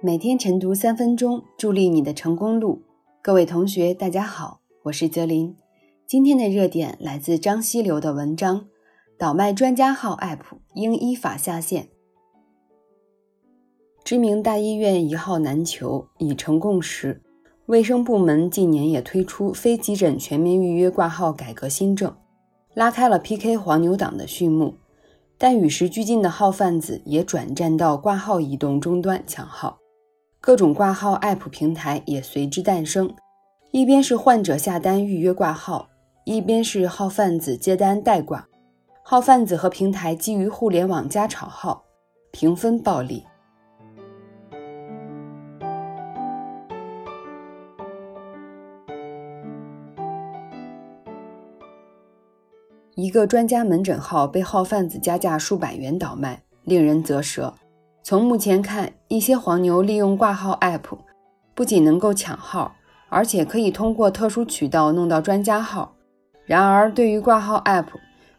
每天晨读三分钟，助力你的成功路。各位同学，大家好，我是泽林。今天的热点来自张希流的文章：倒卖专家号 App 应依法下线。知名大医院一号难求，已成共识。卫生部门近年也推出非急诊全面预约挂号改革新政，拉开了 PK 黄牛党的序幕。但与时俱进的号贩子也转战到挂号移动终端抢号。各种挂号 App 平台也随之诞生，一边是患者下单预约挂号，一边是号贩子接单代挂。号贩子和平台基于互联网加炒号，平分暴利。一个专家门诊号被号贩子加价数百元倒卖，令人啧舌。从目前看，一些黄牛利用挂号 App，不仅能够抢号，而且可以通过特殊渠道弄到专家号。然而，对于挂号 App，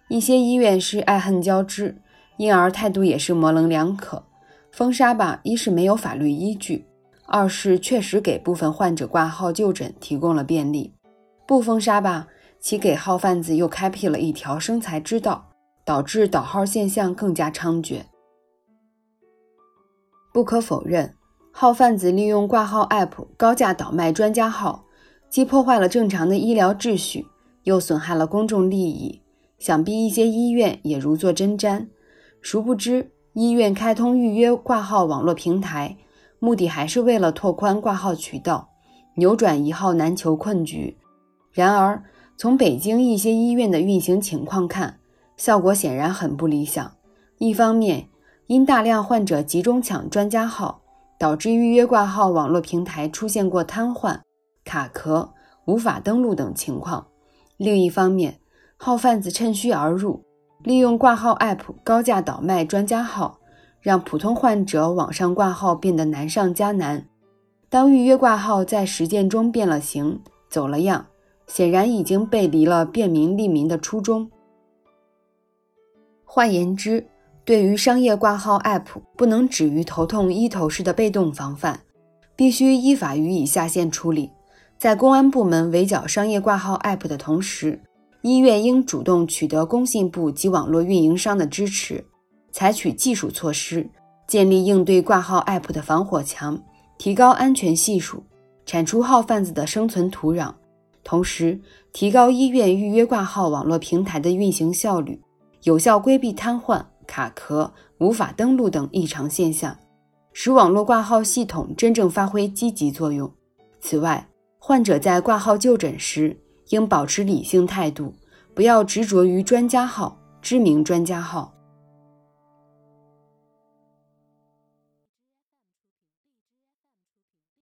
一些医院是爱恨交织，因而态度也是模棱两可。封杀吧，一是没有法律依据，二是确实给部分患者挂号就诊提供了便利；不封杀吧，其给号贩子又开辟了一条生财之道，导致倒号现象更加猖獗。不可否认，号贩子利用挂号 App 高价倒卖专家号，既破坏了正常的医疗秩序，又损害了公众利益。想必一些医院也如坐针毡。殊不知，医院开通预约挂号网络平台，目的还是为了拓宽挂号渠道，扭转一号难求困局。然而，从北京一些医院的运行情况看，效果显然很不理想。一方面，因大量患者集中抢专家号，导致预约挂号网络平台出现过瘫痪、卡壳、无法登录等情况。另一方面，号贩子趁虚而入，利用挂号 App 高价倒卖专家号，让普通患者网上挂号变得难上加难。当预约挂号在实践中变了形、走了样，显然已经背离了便民利民的初衷。换言之，对于商业挂号 App，不能止于头痛医头式的被动防范，必须依法予以下线处理。在公安部门围剿商业挂号 App 的同时，医院应主动取得工信部及网络运营商的支持，采取技术措施，建立应对挂号 App 的防火墙，提高安全系数，铲除号贩子的生存土壤，同时提高医院预约挂号网络平台的运行效率，有效规避瘫痪。卡壳、无法登录等异常现象，使网络挂号系统真正发挥积极作用。此外，患者在挂号就诊时应保持理性态度，不要执着于专家号、知名专家号。